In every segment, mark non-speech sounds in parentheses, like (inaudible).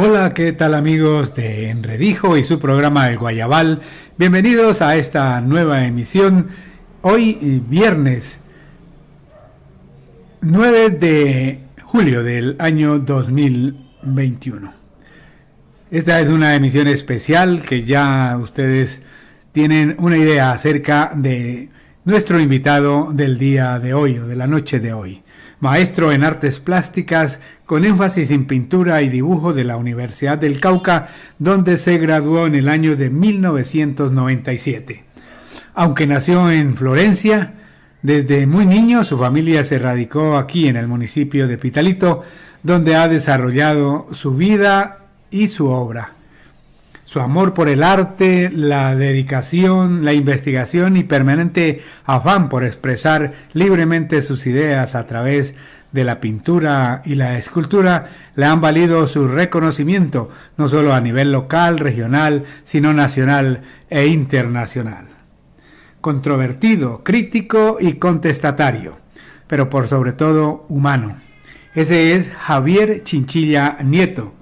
Hola, ¿qué tal amigos de Enredijo y su programa El Guayabal? Bienvenidos a esta nueva emisión. Hoy viernes 9 de julio del año 2021. Esta es una emisión especial que ya ustedes tienen una idea acerca de nuestro invitado del día de hoy o de la noche de hoy maestro en artes plásticas con énfasis en pintura y dibujo de la Universidad del Cauca, donde se graduó en el año de 1997. Aunque nació en Florencia, desde muy niño su familia se radicó aquí en el municipio de Pitalito, donde ha desarrollado su vida y su obra su amor por el arte, la dedicación, la investigación y permanente afán por expresar libremente sus ideas a través de la pintura y la escultura le han valido su reconocimiento no solo a nivel local, regional, sino nacional e internacional. Controvertido, crítico y contestatario, pero por sobre todo humano. Ese es Javier Chinchilla Nieto,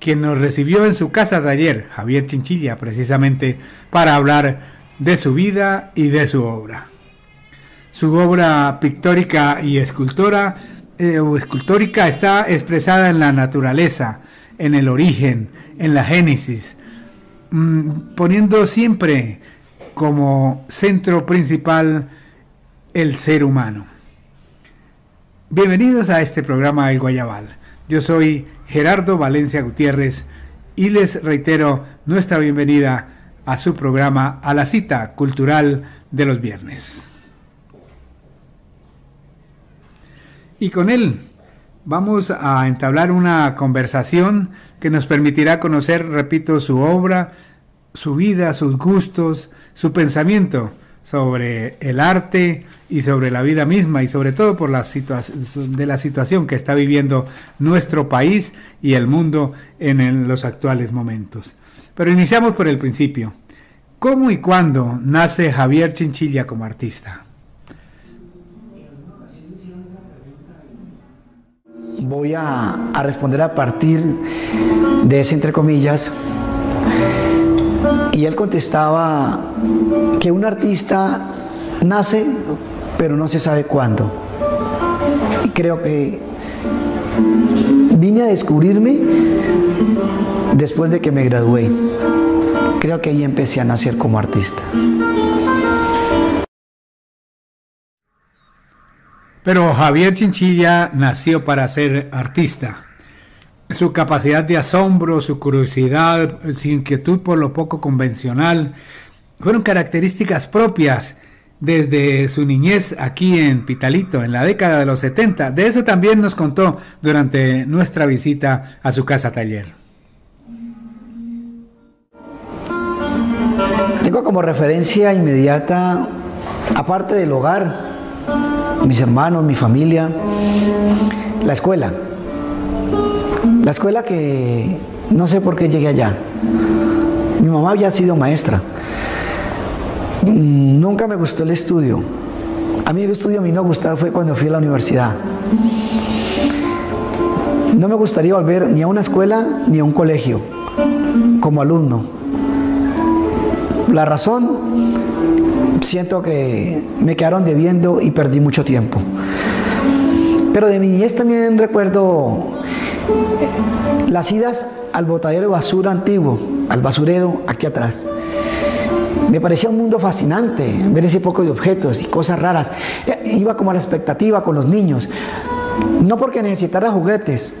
quien nos recibió en su casa de ayer, Javier Chinchilla, precisamente para hablar de su vida y de su obra. Su obra pictórica y escultora, eh, escultórica está expresada en la naturaleza, en el origen, en la génesis, mm, poniendo siempre como centro principal el ser humano. Bienvenidos a este programa El Guayabal. Yo soy Gerardo Valencia Gutiérrez y les reitero nuestra bienvenida a su programa A la cita cultural de los viernes. Y con él vamos a entablar una conversación que nos permitirá conocer, repito, su obra, su vida, sus gustos, su pensamiento sobre el arte y sobre la vida misma y sobre todo por la de la situación que está viviendo nuestro país y el mundo en los actuales momentos. Pero iniciamos por el principio. ¿Cómo y cuándo nace Javier Chinchilla como artista? Voy a, a responder a partir de ese entre comillas y él contestaba que un artista nace, pero no se sabe cuándo. Y creo que vine a descubrirme después de que me gradué. Creo que ahí empecé a nacer como artista. Pero Javier Chinchilla nació para ser artista su capacidad de asombro, su curiosidad, su inquietud por lo poco convencional, fueron características propias desde su niñez aquí en Pitalito, en la década de los 70. De eso también nos contó durante nuestra visita a su casa taller. Tengo como referencia inmediata, aparte del hogar, mis hermanos, mi familia, la escuela. La escuela que no sé por qué llegué allá. Mi mamá había sido maestra. Mm, nunca me gustó el estudio. A mí el estudio a mí no gustar fue cuando fui a la universidad. No me gustaría volver ni a una escuela ni a un colegio como alumno. La razón, siento que me quedaron debiendo y perdí mucho tiempo. Pero de mi niñez también recuerdo las idas al botadero de basura antiguo, al basurero aquí atrás. Me parecía un mundo fascinante ver ese poco de objetos y cosas raras. Iba como a la expectativa con los niños. No porque necesitara juguetes,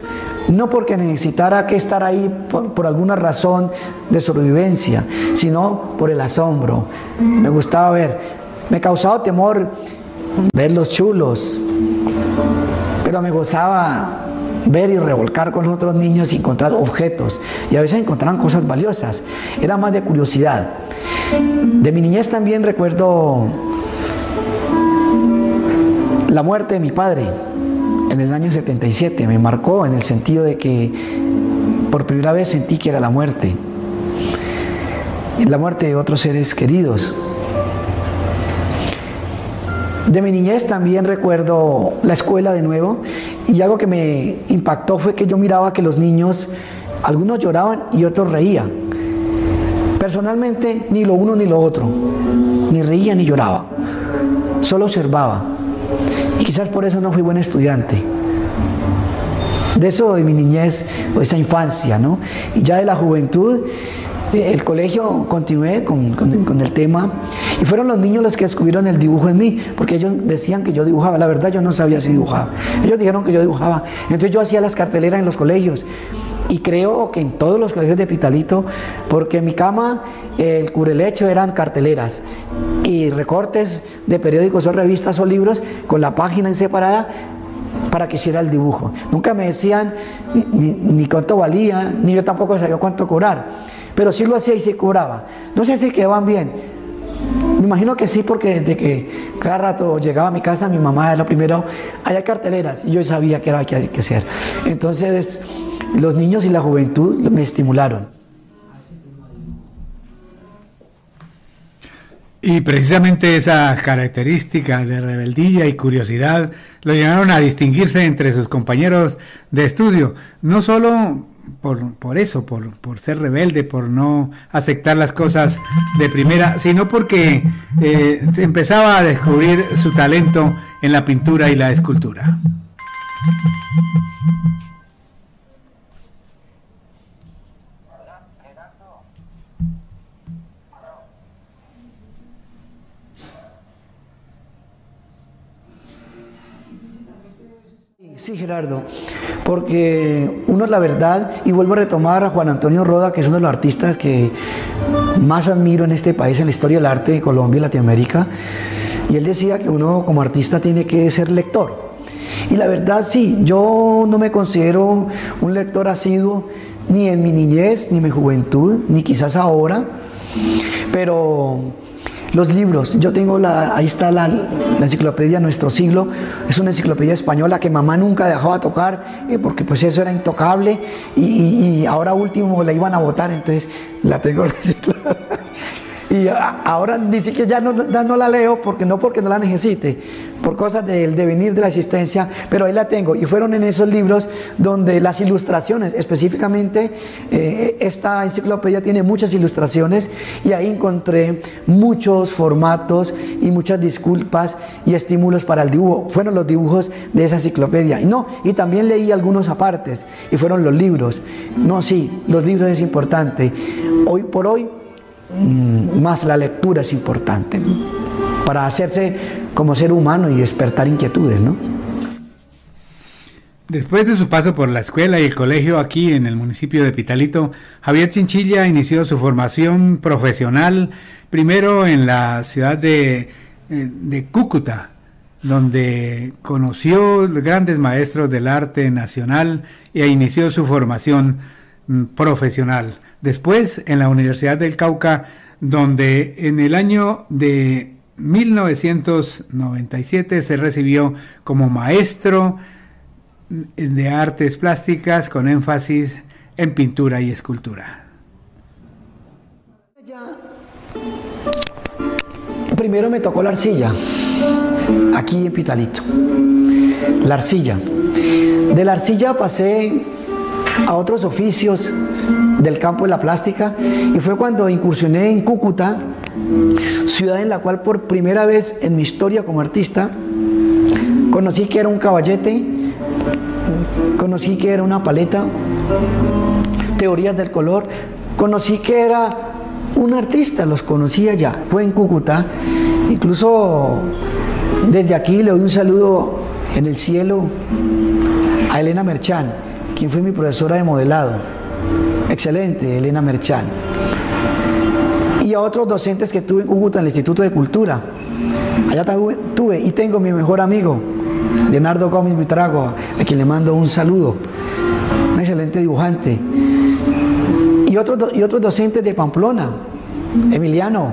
no porque necesitara que estar ahí por, por, alguna razón de sobrevivencia, sino por el asombro. Me gustaba ver, me causaba temor ver los chulos, pero me gozaba ver y revolcar con los otros niños y encontrar objetos. Y a veces encontraban cosas valiosas. Era más de curiosidad. De mi niñez también recuerdo la muerte de mi padre en el año 77. Me marcó en el sentido de que por primera vez sentí que era la muerte. La muerte de otros seres queridos. De mi niñez también recuerdo la escuela de nuevo y algo que me impactó fue que yo miraba que los niños Algunos lloraban y otros reían. Personalmente, ni lo uno ni lo otro. Ni reía ni lloraba. Solo observaba. Y quizás por eso no fui buen estudiante. De eso de mi niñez, o esa infancia, ¿no? Y ya de la juventud, el colegio continué con, el tema. Y fueron los niños los que descubrieron el dibujo en mí, porque ellos decían que yo dibujaba, la verdad yo no sabía si dibujaba, ellos dijeron que yo dibujaba, entonces yo hacía las carteleras en los colegios. Y creo que en todos los colegios de Pitalito, porque en mi cama el curelecho eran carteleras. Y recortes de periódicos o revistas o libros con la página en separada para que hiciera el dibujo. Nunca me decían ni, ni cuánto valía, ni yo tampoco sabía cuánto cobrar pero sí lo hacía y se cobraba. No sé si quedaban bien. Me imagino que sí, porque desde que cada rato llegaba a mi casa, mi mamá era lo primero, había carteleras y yo sabía que era lo que había que hacer. Entonces, los niños y la juventud me estimularon. Y precisamente esa característica de rebeldía y curiosidad lo llevaron a distinguirse entre sus compañeros de estudio, no solo por, por eso, por, por, ser rebelde, por no aceptar las cosas de primera, sino porque eh, empezaba a descubrir su talento en la pintura y la escultura. Sí, Gerardo, porque uno es la verdad, y vuelvo a retomar a Juan Antonio Roda, que es uno de los artistas que más admiro en este país, en la historia del arte de Colombia y Latinoamérica, y él decía que uno como artista tiene que ser lector. Y la verdad sí, yo no me considero un lector asiduo ni en mi niñez, ni en mi juventud, ni quizás ahora, pero los libros, yo tengo la, ahí está la, enciclopedia Nuestro Siglo, es una enciclopedia española que mamá nunca dejaba tocar, eh, porque pues eso era intocable, y, ahora último la iban a votar, entonces la tengo (laughs) reciclada. Y ahora ni siquiera ya no, la leo, porque no porque no la necesite, por cosas del devenir de la existencia, pero ahí la tengo. Y fueron en esos libros donde las ilustraciones, específicamente eh, esta enciclopedia tiene muchas ilustraciones y ahí encontré muchos formatos y muchas disculpas y estímulos para el dibujo. Fueron los dibujos de esa enciclopedia. Y no, y también leí algunos apartes y fueron los libros. No, sí, los libros es importante. Hoy por hoy más la lectura es importante para hacerse como ser humano y despertar inquietudes, ¿no? Después de su paso por la escuela y el colegio aquí en el municipio de Pitalito, Javier Chinchilla inició su formación profesional primero en la ciudad de, eh, de Cúcuta, donde conoció grandes maestros del arte nacional e inició su formación mm, profesional. Después en la Universidad del Cauca, donde en el año de 1997 se recibió como maestro de artes plásticas con énfasis en pintura y escultura. Primero me tocó la arcilla, aquí en Pitalito. La arcilla. De la arcilla pasé a otros oficios del campo de la plástica y fue cuando incursioné en Cúcuta, ciudad en la cual por primera vez en mi historia como artista conocí que era un caballete, conocí que era una paleta, teorías del color, conocí que era un artista, los conocía ya, fue en Cúcuta, incluso desde aquí le doy un saludo en el cielo a Elena Merchán, quien fue mi profesora de modelado excelente, Elena Merchán. Y a otros docentes que tuve en Cúcuta en el Instituto de Cultura. Allá tuve y tengo mi mejor amigo, Leonardo Gómez Buitrago, a quien le mando un saludo. Un excelente dibujante. Y otros, y docentes de Pamplona, Emiliano,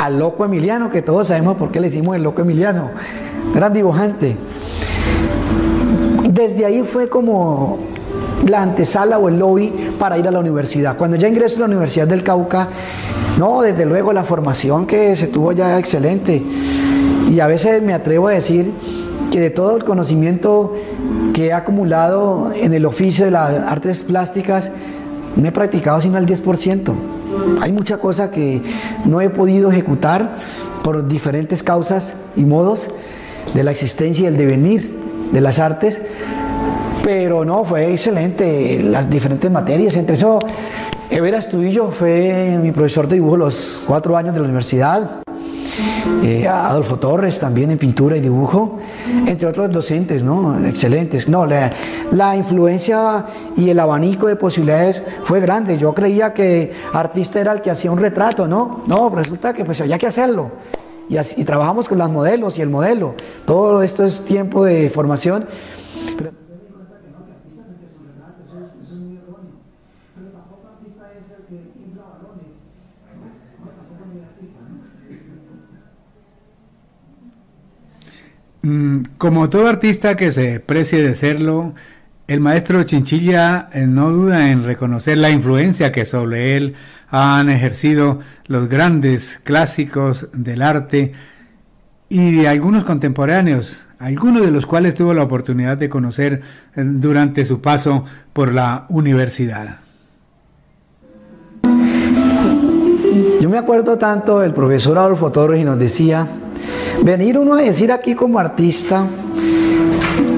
al, loco Emiliano, que todos sabemos por qué le decimos el loco Emiliano, gran dibujante. Desde ahí fue como la antesala o el lobby para ir a la universidad. Cuando ya ingreso a la Universidad del Cauca, no, desde luego la formación que se tuvo ya excelente. Y a veces me atrevo a decir que de todo el conocimiento que he acumulado en el oficio de las artes plásticas, no he practicado sino el 10%. Hay mucha cosa que no he podido ejecutar por diferentes causas y modos de la existencia y el devenir de las artes, pero no, fue excelente las diferentes materias, entre eso Evera Estudillo fue mi profesor de dibujo los cuatro años de la universidad, eh, Adolfo Torres también en pintura y dibujo, entre otros docentes, ¿no? Excelentes. No, la, influencia y el abanico de posibilidades fue grande. Yo creía que artista era el que hacía un retrato, ¿no? No, resulta que pues había que hacerlo. Y, así, trabajamos con los modelos y el modelo. Todo esto es tiempo de formación. Mm, como todo artista que se precie de serlo, el maestro Chinchilla eh, no duda en reconocer la influencia que sobre él han ejercido los grandes clásicos del arte y algunos contemporáneos, algunos de los cuales tuvo la oportunidad de conocer eh, durante su paso por la universidad. Yo me acuerdo tanto del profesor Adolfo Torres y nos decía, Venir uno a decir aquí como artista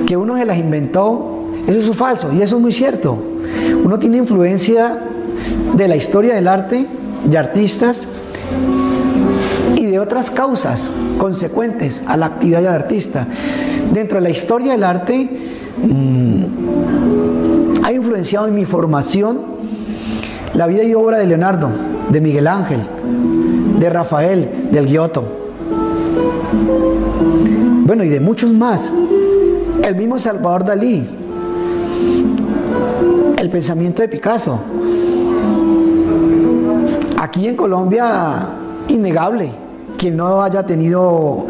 que uno se las inventó, eso es falso y eso es muy cierto. Uno tiene influencia de la historia del arte, de artistas y de otras causas consecuentes a la actividad del artista. Dentro de la historia del arte mm, ha influenciado en mi formación la vida y obra de Leonardo, de Miguel Ángel, de Rafael, del Giotto bueno, y de muchos más. El mismo Salvador Dalí. El pensamiento de Picasso. Aquí en Colombia, innegable. Quien no haya tenido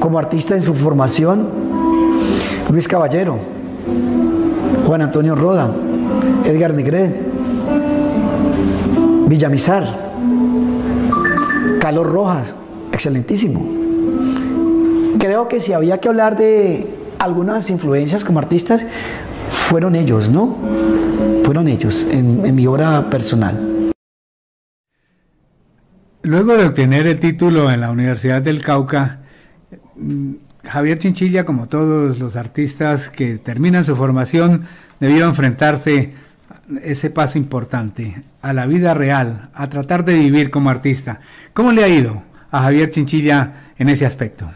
como artista en su formación, Luis Caballero, Juan Antonio Roda, Edgar Negret, Villamizar, Carlos Rojas, excelentísimo que si había que hablar de algunas influencias como artistas, fueron ellos, ¿no? Fueron ellos en, mi obra personal. Luego de obtener el título en la Universidad del Cauca, mm, Javier Chinchilla, como todos los artistas que terminan su formación, debió enfrentarse ese paso importante a la vida real, a tratar de vivir como artista. ¿Cómo le ha ido a Javier Chinchilla en ese aspecto?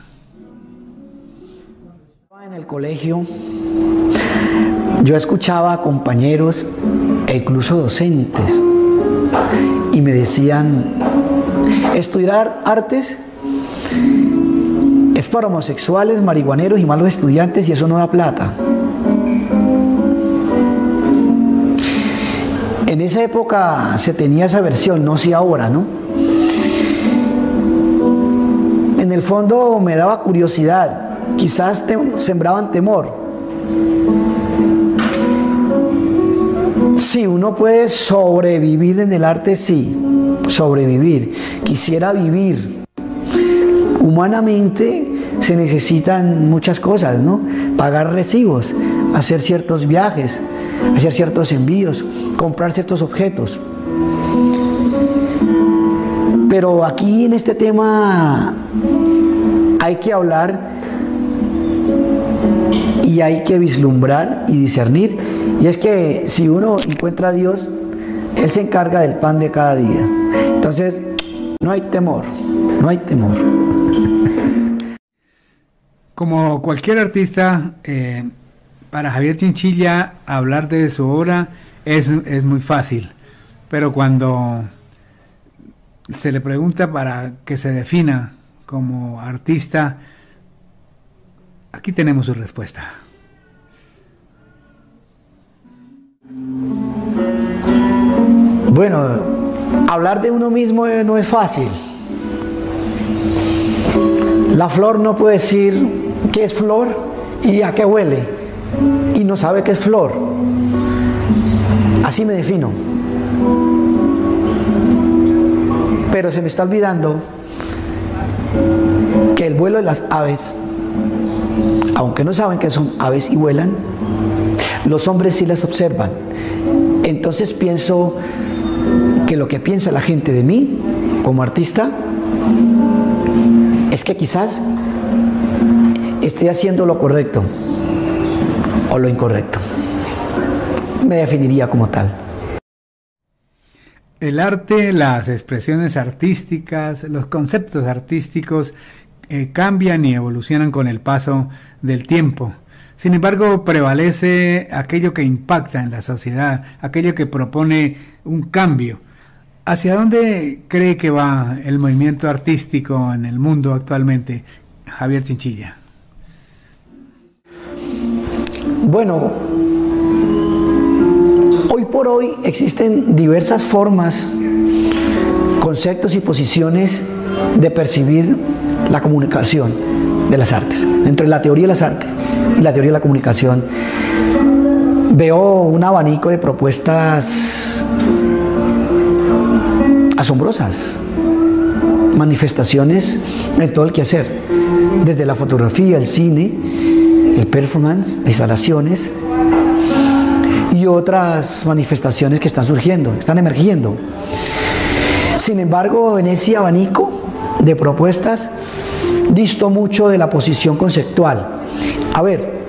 Colegio yo escuchaba a compañeros e incluso docentes y me decían, estudiar artes es para homosexuales, marihuaneros y malos estudiantes y eso no da plata. En esa época se tenía esa versión, no si ahora, ¿no? En el fondo me daba curiosidad quizás te sembraban temor. Si uno puede sobrevivir en el arte, sí, sobrevivir. Quisiera vivir. Humanamente se necesitan muchas cosas, ¿no? Pagar recibos, hacer ciertos viajes, hacer ciertos envíos, comprar ciertos objetos. Pero aquí en este tema hay que hablar y hay que vislumbrar y discernir. Y es que si uno encuentra a Dios, Él se encarga del pan de cada día. Entonces, no hay temor, no hay temor. Como cualquier artista, eh, para Javier Chinchilla hablar de su obra es, es muy fácil, pero cuando se le pregunta para que se defina como artista, Aquí tenemos su respuesta. Bueno, hablar de uno mismo no es fácil. La flor no puede decir qué es flor y a qué huele y no sabe qué es flor. Así me defino. Pero se me está olvidando que el vuelo de las aves aunque no saben que son aves y vuelan, los hombres sí las observan. Entonces pienso que lo que piensa la gente de mí como artista es que quizás esté haciendo lo correcto o lo incorrecto. Me definiría como tal. El arte, las expresiones artísticas, los conceptos artísticos eh, cambian y evolucionan con el paso del tiempo. Sin embargo, prevalece aquello que impacta en la sociedad, aquello que propone un cambio. ¿Hacia dónde cree que va el movimiento artístico en el mundo actualmente, Javier Chinchilla? Bueno, hoy por hoy existen diversas formas, conceptos y posiciones de percibir la comunicación de las artes, entre la teoría de las artes y la teoría de la comunicación. Veo un abanico de propuestas asombrosas, manifestaciones en todo el quehacer, desde la fotografía, el cine, el performance, las instalaciones y otras manifestaciones que están surgiendo, están emergiendo. Sin embargo, en ese abanico de propuestas, disto mucho de la posición conceptual. A ver,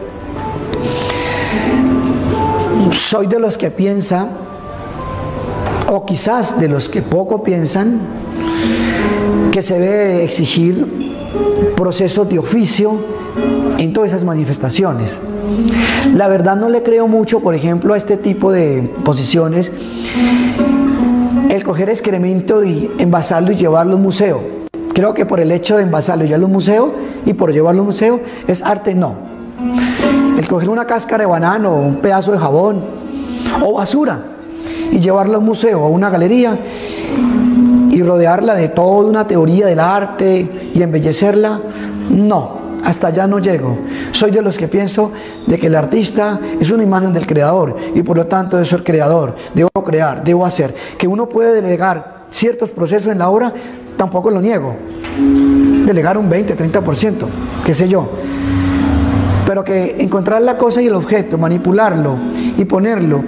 soy de los que piensa, o quizás de los que poco piensan, que se debe exigir procesos de oficio en todas esas manifestaciones. La verdad no le creo mucho, por ejemplo, a este tipo de posiciones, el coger excremento y envasarlo y llevarlo a un museo Creo que por el hecho de envasarlo ya a un museo y por llevarlo a un museo es arte, no. El coger una cáscara de banano o un pedazo de jabón o basura y llevarlo a un museo o a una galería y rodearla de toda una teoría del arte y embellecerla, no, hasta allá no llego. Soy de los que pienso de que el artista es una imagen del creador y por lo tanto de ser creador, debo crear, debo hacer. Que uno puede delegar ciertos procesos en la obra, tampoco lo niego. Delegar un 20, 30%, qué sé yo. Pero que encontrar la cosa y el objeto, manipularlo y ponerlo,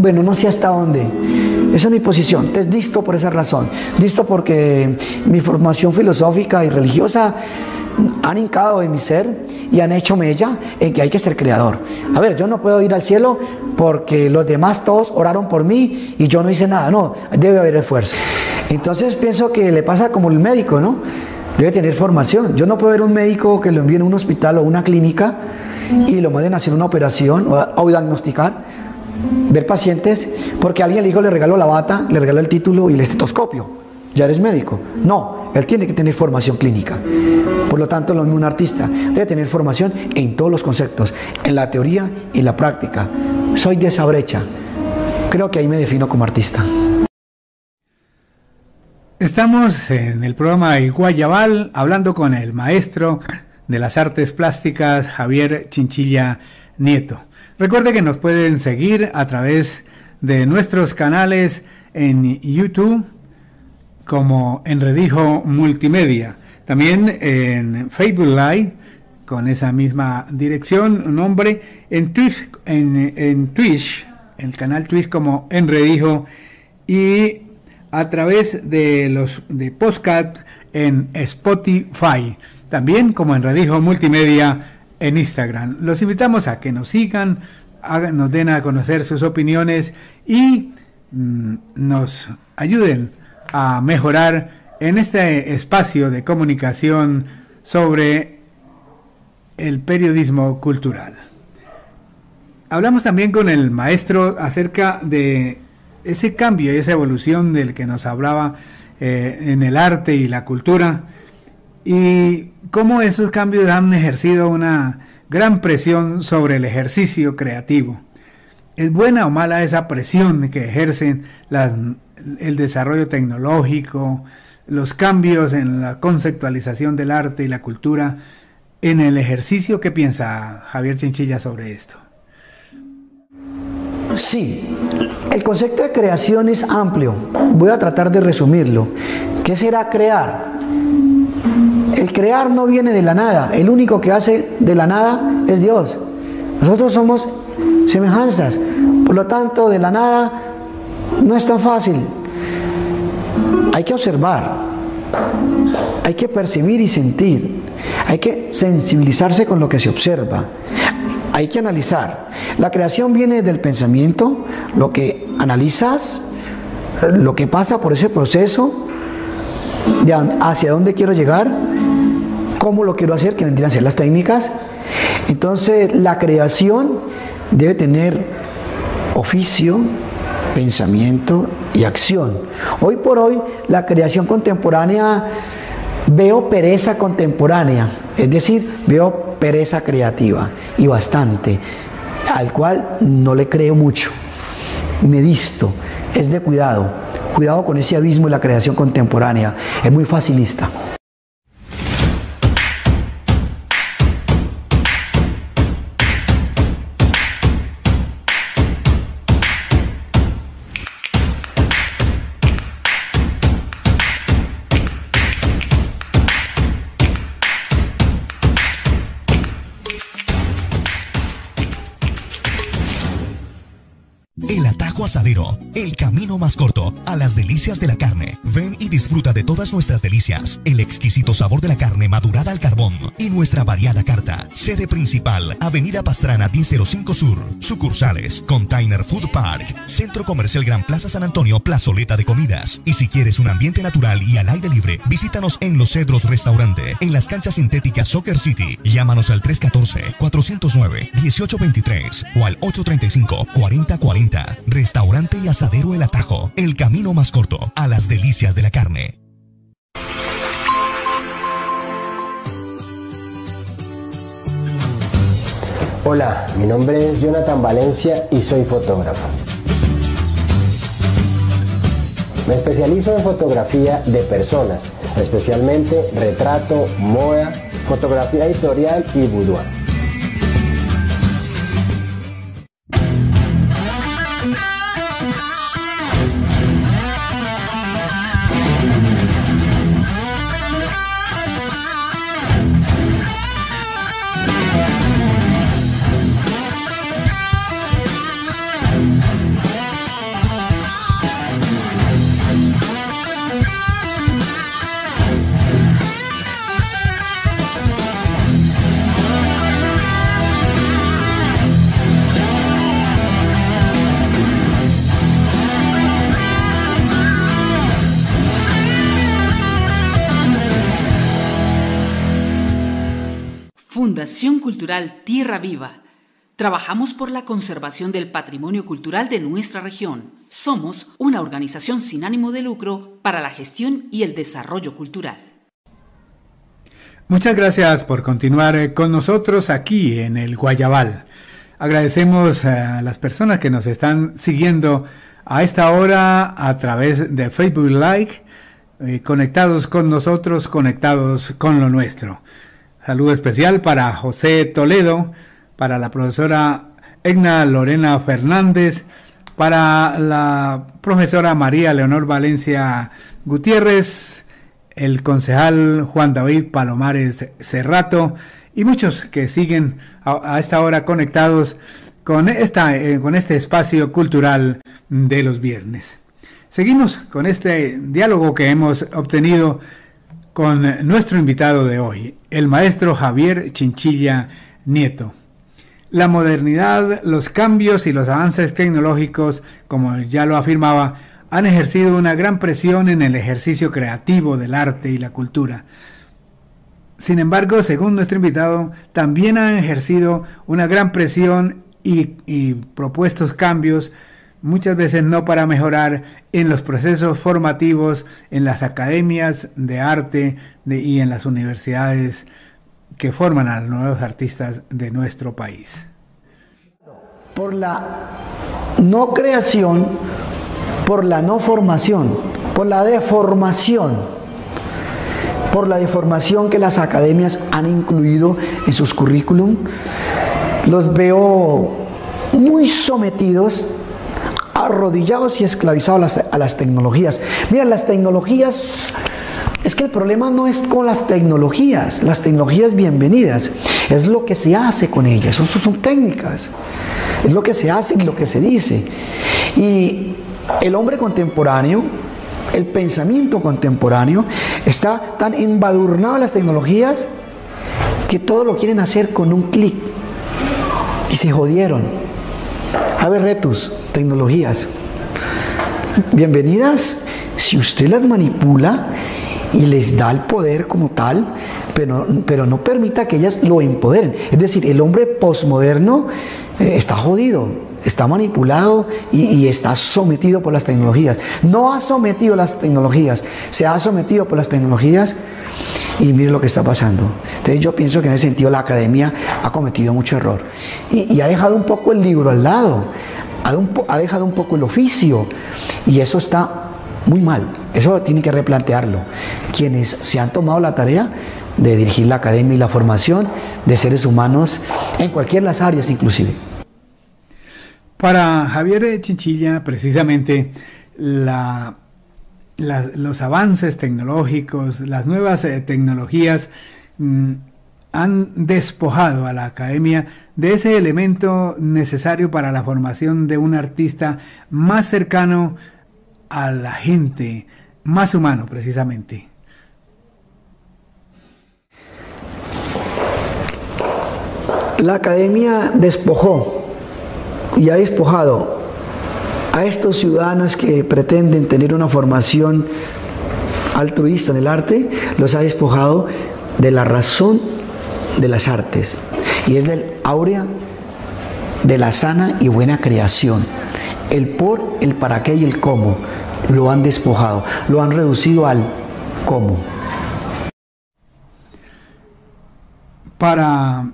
bueno, no sé hasta dónde. Esa es mi posición. Entonces, disto por esa razón. Disto porque mi formación filosófica y religiosa han hincado en mi ser y han hecho mella en que hay que ser creador. A ver, yo no puedo ir al cielo porque los demás todos oraron por mí y yo no hice nada. No, debe haber esfuerzo. Entonces pienso que le pasa como el médico, ¿no? Debe tener formación. Yo no puedo ver un médico que lo envíe a un hospital o una clínica y lo manden a hacer una operación o, diagnosticar, ver pacientes, porque alguien le dijo, le regaló la bata, le regaló el título y el estetoscopio. Ya eres médico. No, él tiene que tener formación clínica. Por lo tanto, lo mismo un artista debe tener formación en todos los conceptos, en la teoría y la práctica. Soy de esa brecha. Creo que ahí me defino como artista. Estamos en el programa Guayabal hablando con el maestro de las artes plásticas Javier Chinchilla Nieto. Recuerde que nos pueden seguir a través de nuestros canales en YouTube como Enredijo Multimedia. También en Facebook Live con esa misma dirección, nombre, en Twitch, en, Twitch, el canal Twitch como Enredijo y a través de los de podcast en Spotify, también como en Radijo Multimedia en Instagram. Los invitamos a que nos sigan, nos den a conocer sus opiniones y mm, nos ayuden a mejorar en este espacio de comunicación sobre el periodismo cultural. Hablamos también con el maestro acerca de ese cambio y esa evolución del que nos hablaba eh, en el arte y la cultura y cómo esos cambios han ejercido una gran presión sobre el ejercicio creativo. ¿Es buena o mala esa presión que ejercen el desarrollo tecnológico, los cambios en la conceptualización del arte y la cultura en el ejercicio? ¿Qué piensa Javier Chinchilla sobre esto? Sí, el concepto de creación es amplio. Voy a tratar de resumirlo. ¿Qué será crear? El crear no viene de la nada, el único que hace de la nada es Dios. Nosotros somos semejanzas, por lo tanto de la nada no es tan fácil. Hay que observar, hay que percibir y sentir, hay que sensibilizarse con lo que se observa, hay que analizar. La creación viene del pensamiento, lo que analizas, lo que pasa por ese proceso, hacia dónde quiero llegar, cómo lo quiero hacer, que vendrían a ser las técnicas. Entonces la creación debe tener oficio, pensamiento y acción. Hoy por hoy la creación contemporánea veo pereza contemporánea, es decir, veo pereza creativa y bastante, al cual no le creo mucho. Me disto, es de cuidado, cuidado con ese abismo de la creación contemporánea, es muy facilista. Camino más corto a las delicias de la carne. Ven y disfruta de todas nuestras delicias, el exquisito sabor de la carne madurada al carbón y nuestra variada carta. Sede principal, Avenida Pastrana 1005 Sur. Sucursales, Container Food Park, Centro Comercial Gran Plaza San Antonio, Plazoleta de Comidas. Y si quieres un ambiente natural y al aire libre, visítanos en Los Cedros Restaurante, en las canchas sintéticas Soccer City. Llámanos al 314-409-1823 o al 835-4040. Restaurante y Asadero El Atajo, el camino más corto a las delicias de la carne. Hola, mi nombre es Jonathan Valencia y soy fotógrafo. Me especializo en fotografía de personas, especialmente retrato, moda, fotografía editorial y boudoir. Fundación Cultural Tierra Viva. Trabajamos por la conservación del patrimonio cultural de nuestra región. Somos una organización sin ánimo de lucro para la gestión y el desarrollo cultural. Muchas gracias por continuar eh, con nosotros aquí en el Guayabal. Agradecemos a las personas que nos están siguiendo a esta hora a través de Facebook Live, eh, conectados con nosotros, conectados con lo nuestro. Saludo especial para José Toledo, para la profesora Egna Lorena Fernández, para la profesora María Leonor Valencia Gutiérrez, el concejal Juan David Palomares Cerrato y muchos que siguen a, esta hora conectados con, esta, eh, con este espacio cultural de los viernes. Seguimos con este diálogo que hemos obtenido con nuestro invitado de hoy, el maestro Javier Chinchilla Nieto. La modernidad, los cambios y los avances tecnológicos, como ya lo afirmaba, han ejercido una gran presión en el ejercicio creativo del arte y la cultura. Sin embargo, según nuestro invitado, también han ejercido una gran presión y, propuestos cambios muchas veces no para mejorar en los procesos formativos, en las academias de arte y en las universidades que forman a los nuevos artistas de nuestro país. Por la no creación, por la no formación, por la deformación, por la deformación que las academias han incluido en sus currículum, los veo muy sometidos arrodillados y esclavizados a las, tecnologías. Mira, las tecnologías Es que el problema no es con las tecnologías, las tecnologías bienvenidas, es lo que se hace con ellas, eso son técnicas, es lo que se hace y lo que se dice. Y el hombre contemporáneo, el pensamiento contemporáneo, está tan embadurnado en las tecnologías que todo lo quieren hacer con un clic. Y se jodieron. A ver, retos, tecnologías. Bienvenidas si usted las manipula y les da el poder como tal, pero, pero no permita que ellas lo empoderen. Es decir, el hombre posmoderno eh, está jodido, está manipulado y, está sometido por las tecnologías. No ha sometido las tecnologías, se ha sometido por las tecnologías y mire lo que está pasando. Entonces yo pienso que en ese sentido la academia ha cometido mucho error y ha dejado un poco el libro al lado, ha, dejado un poco el oficio y eso está muy mal. Eso tiene que replantearlo. Quienes se han tomado la tarea de dirigir la academia y la formación de seres humanos en cualquiera de las áreas inclusive. Para Javier Chinchilla, precisamente, los avances tecnológicos, las nuevas eh, tecnologías mmm, han despojado a la academia de ese elemento necesario para la formación de un artista más cercano a la gente, más humano precisamente. La academia despojó y ha despojado a estos ciudadanos que pretenden tener una formación altruista en el arte, los ha despojado de la razón de las artes y es del áurea de la sana y buena creación. El por, el para qué y el cómo lo han despojado, lo han reducido al cómo. Para,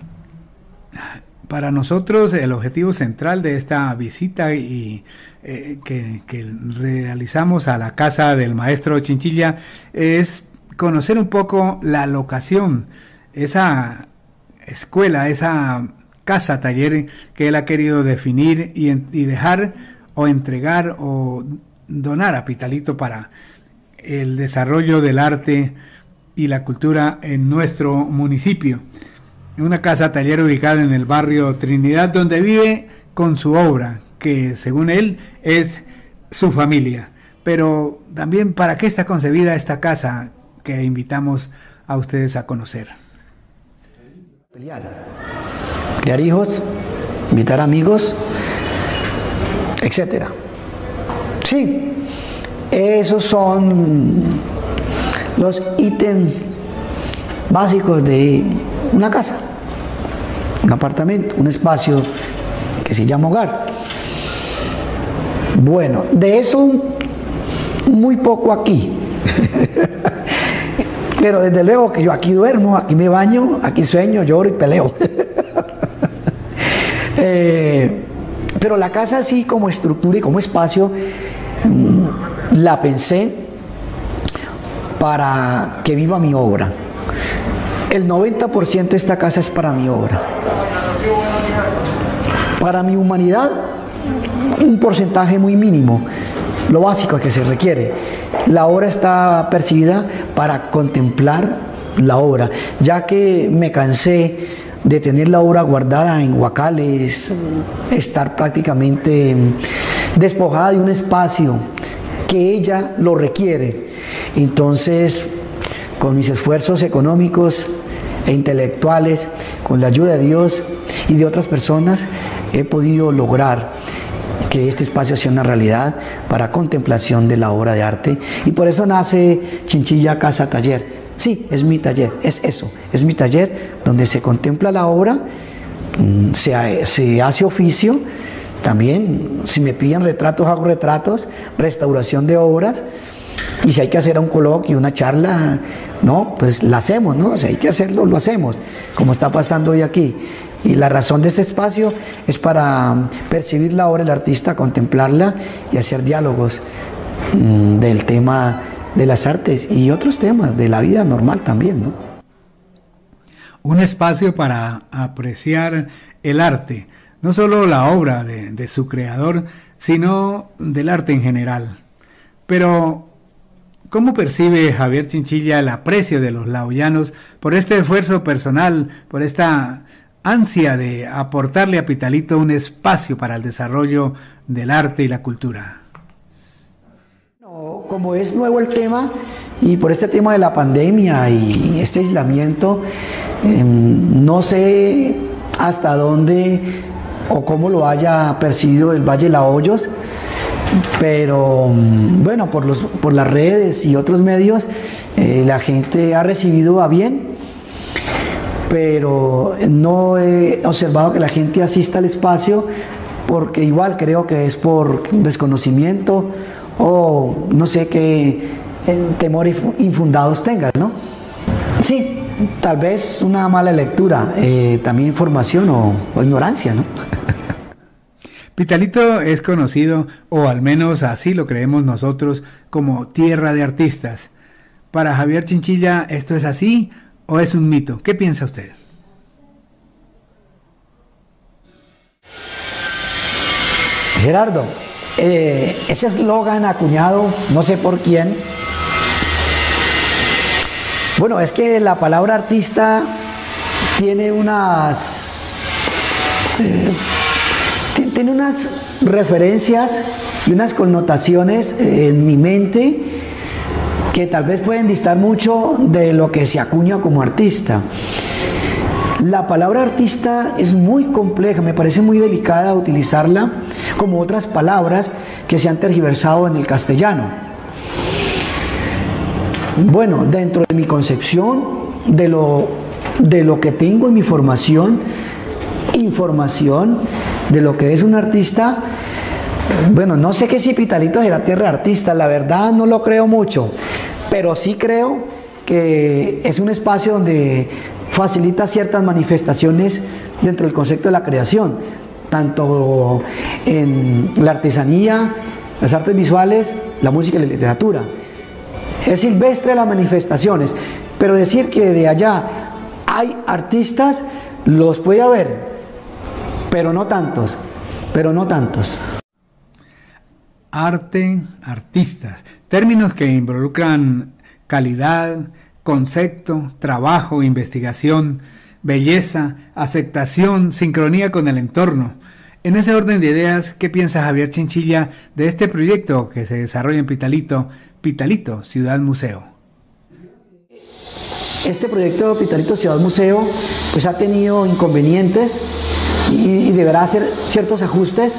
para nosotros el objetivo central de esta visita y eh, que, que realizamos a la casa del maestro Chinchilla es conocer un poco la locación, esa escuela, esa casa taller que él ha querido definir y, dejar o entregar o donar a Pitalito para el desarrollo del arte y la cultura en nuestro municipio. Una casa taller ubicada en el barrio Trinidad donde vive con su obra, que según él es su familia. Pero también para qué está concebida esta casa que invitamos a ustedes a conocer. Crear hijos, invitar amigos, etcétera. Sí, esos son los ítems básicos de una casa, un apartamento, un espacio que se llama hogar. Bueno, de eso muy poco aquí. (laughs) Pero desde luego que yo aquí duermo, aquí me baño, aquí sueño, lloro y peleo. (laughs) eh, pero la casa así como estructura y como espacio la pensé para que viva mi obra. El 90% de esta casa es para mi obra. Para mi humanidad, un porcentaje muy mínimo, lo básico que se requiere. La obra está percibida para contemplar la obra, ya que me cansé de tener la obra guardada en huacales, estar prácticamente despojada de un espacio que ella lo requiere. Entonces, con mis esfuerzos económicos e intelectuales, con la ayuda de Dios y de otras personas, he podido lograr que este espacio sea una realidad para contemplación de la obra de arte y por eso nace Chinchilla Casa Taller. Sí, es mi taller, es eso, es mi taller donde se contempla la obra, mm, se, se hace oficio, también, si me piden retratos, hago retratos, restauración de obras. Y si hay que hacer un coloquio, una charla, no, pues la hacemos, ¿no? Si hay que hacerlo, lo hacemos, como está pasando hoy aquí. Y la razón de este espacio es para percibir la obra del artista, contemplarla y hacer diálogos mmm, del tema de las artes y otros temas de la vida normal también, ¿no? Un espacio para apreciar el arte no solo la obra de, de, su creador, sino del arte en general. Pero ¿Cómo percibe Javier Chinchilla el aprecio de los laoyanos por este esfuerzo personal, por esta ansia de aportarle a Pitalito un espacio para el desarrollo del arte y la cultura? como es nuevo el tema y por este tema de la pandemia y este aislamiento, em, no sé hasta dónde o cómo lo haya percibido el Valle La Hoyos, pero mm, bueno, por, los, por las redes y otros medios, eh, la gente ha recibido a bien, pero no he observado que la gente asista al espacio porque igual creo que es por desconocimiento o no sé qué eh, temores infundados tengas, ¿no? Sí, tal vez una mala lectura, eh, también información o, o ignorancia, ¿no? (laughs) Pitalito es conocido, o al menos así lo creemos nosotros, como tierra de artistas. Para Javier Chinchilla, ¿esto es así o es un mito? ¿Qué piensa usted? Gerardo, eh, ese eslogan acuñado, no sé por quién, bueno, es que la palabra artista tiene unas... Eh, tiene unas referencias y unas connotaciones en mi mente que tal vez pueden distar mucho de lo que se acuña como artista. La palabra artista es muy compleja, me parece muy delicada utilizarla como otras palabras que se han tergiversado en el castellano. Bueno, dentro de mi concepción, de lo, de lo que tengo en mi formación, información de lo que es un artista, bueno, no sé qué si Pitalito la tierra artista, la verdad no lo creo mucho, pero sí creo que es un espacio donde facilita ciertas manifestaciones dentro del concepto de la creación, tanto en la artesanía, las artes visuales, la música y la literatura. Es silvestre las manifestaciones, pero decir que de allá hay artistas, los puede haber, pero no tantos, pero no tantos. Arte, artistas, términos que involucran calidad, concepto, trabajo, investigación, belleza, aceptación, sincronía con el entorno. En ese orden de ideas, ¿qué piensa Javier Chinchilla de este proyecto que se desarrolla en Pitalito, Pitalito, Ciudad Museo? Este proyecto Pitalito Ciudad Museo pues ha tenido inconvenientes y, y deberá hacer ciertos ajustes,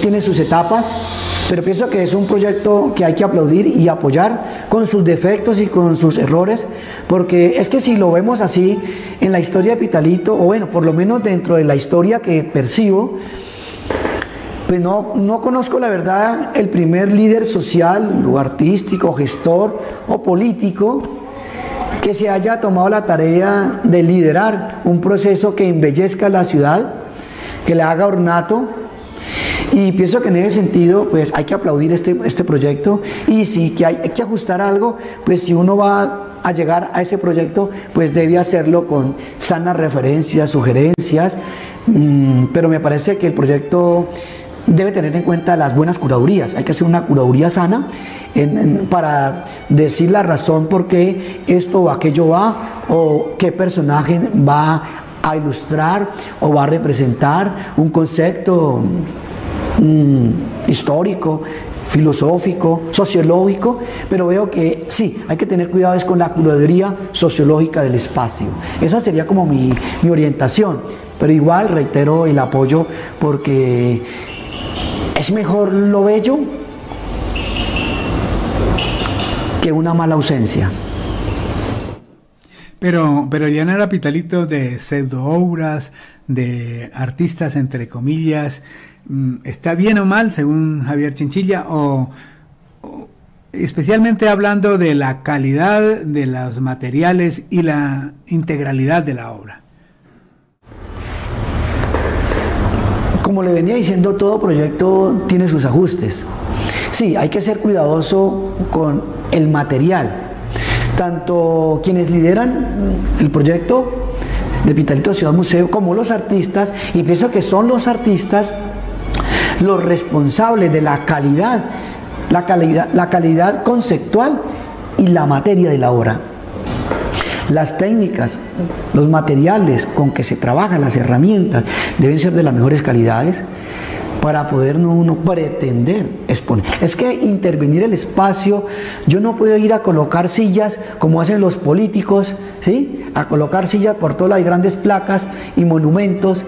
tiene sus etapas, pero pienso que es un proyecto que hay que aplaudir y apoyar con sus defectos y con sus errores, porque es que si lo vemos así en la historia de Pitalito, o bueno, por lo menos dentro de la historia que percibo, pues no, no conozco la verdad el primer líder social o artístico, gestor o político que se haya tomado la tarea de liderar un proceso que embellezca la ciudad, que le haga ornato, y pienso que en ese sentido, pues hay que aplaudir este, este proyecto y si que hay, que ajustar algo, pues si uno va a llegar a ese proyecto, pues debe hacerlo con sanas referencias, sugerencias, mm, pero me parece que el proyecto debe tener en cuenta las buenas curadurías. Hay que hacer una curaduría sana para decir la razón por qué esto o aquello va o qué personaje va a ilustrar o va a representar un concepto Histórico, filosófico, sociológico, pero veo que sí, hay que tener cuidado con la curaduría sociológica del espacio. Esa sería como mi, mi orientación, pero igual reitero el apoyo porque es mejor lo bello que una mala ausencia. Pero, pero no era Pitalito de pseudo obras, de artistas entre comillas, está bien o mal, según Javier Chinchilla, o, especialmente hablando de la calidad de los materiales y la integralidad de la obra. Como le venía diciendo, todo proyecto tiene sus ajustes. Sí, hay que ser cuidadoso con el material. Tanto quienes lideran el proyecto de Vitalito Ciudad Museo como los artistas, y pienso que son los artistas los responsables de la calidad la calidad, la calidad conceptual y la materia de la obra. Las técnicas, los materiales con que se trabajan, las herramientas, deben ser de las mejores calidades para poder uno pretender exponer. Es que intervenir el espacio, yo no puedo ir a colocar sillas como hacen los políticos, ¿sí? A colocar sillas por todas las grandes placas y monumentos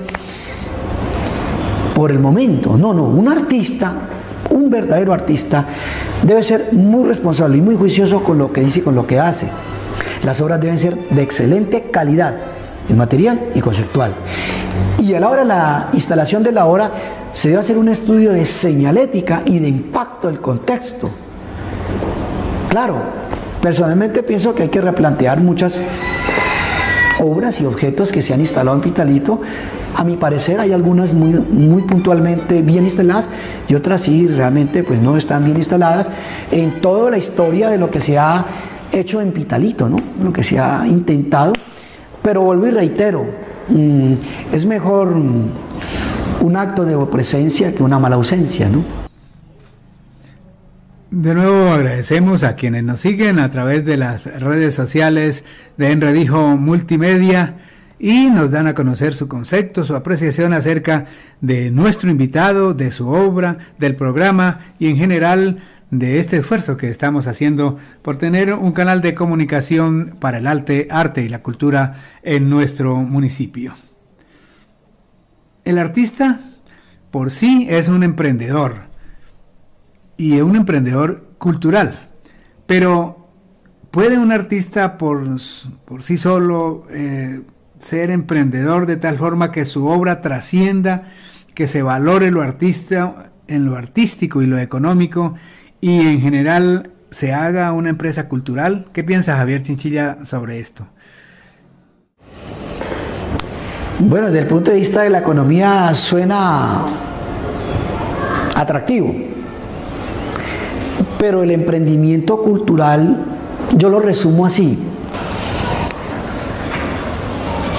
por el momento. No, no, un artista, un verdadero artista, debe ser muy responsable y muy juicioso con lo que dice y con lo que hace. Las obras deben ser de excelente calidad en material y conceptual. Y a la hora de la instalación de la obra se debe hacer un estudio de señalética y de impacto del contexto. Claro, personalmente pienso que hay que replantear muchas obras y objetos que se han instalado en Pitalito. A mi parecer hay algunas muy, muy puntualmente bien instaladas y otras sí realmente pues no están bien instaladas en toda la historia de lo que se ha hecho en Pitalito, ¿no? lo que se ha intentado. Pero vuelvo y reitero, mm, es mejor un acto de presencia que una mala ausencia, ¿no? De nuevo agradecemos a quienes nos siguen a través de las redes sociales de Enredijo Multimedia y nos dan a conocer su concepto, su apreciación acerca de nuestro invitado, de su obra, del programa y en general de este esfuerzo que estamos haciendo por tener un canal de comunicación para el arte, arte y la cultura en nuestro municipio. El artista por sí es un emprendedor y un emprendedor cultural, pero ¿puede un artista por, por sí solo eh, ser emprendedor de tal forma que su obra trascienda, que se valore lo artista, en lo artístico y lo económico y en general se haga una empresa cultural? ¿Qué piensa Javier Chinchilla sobre esto? Bueno, desde el punto de vista de la economía suena atractivo, pero el emprendimiento cultural yo lo resumo así.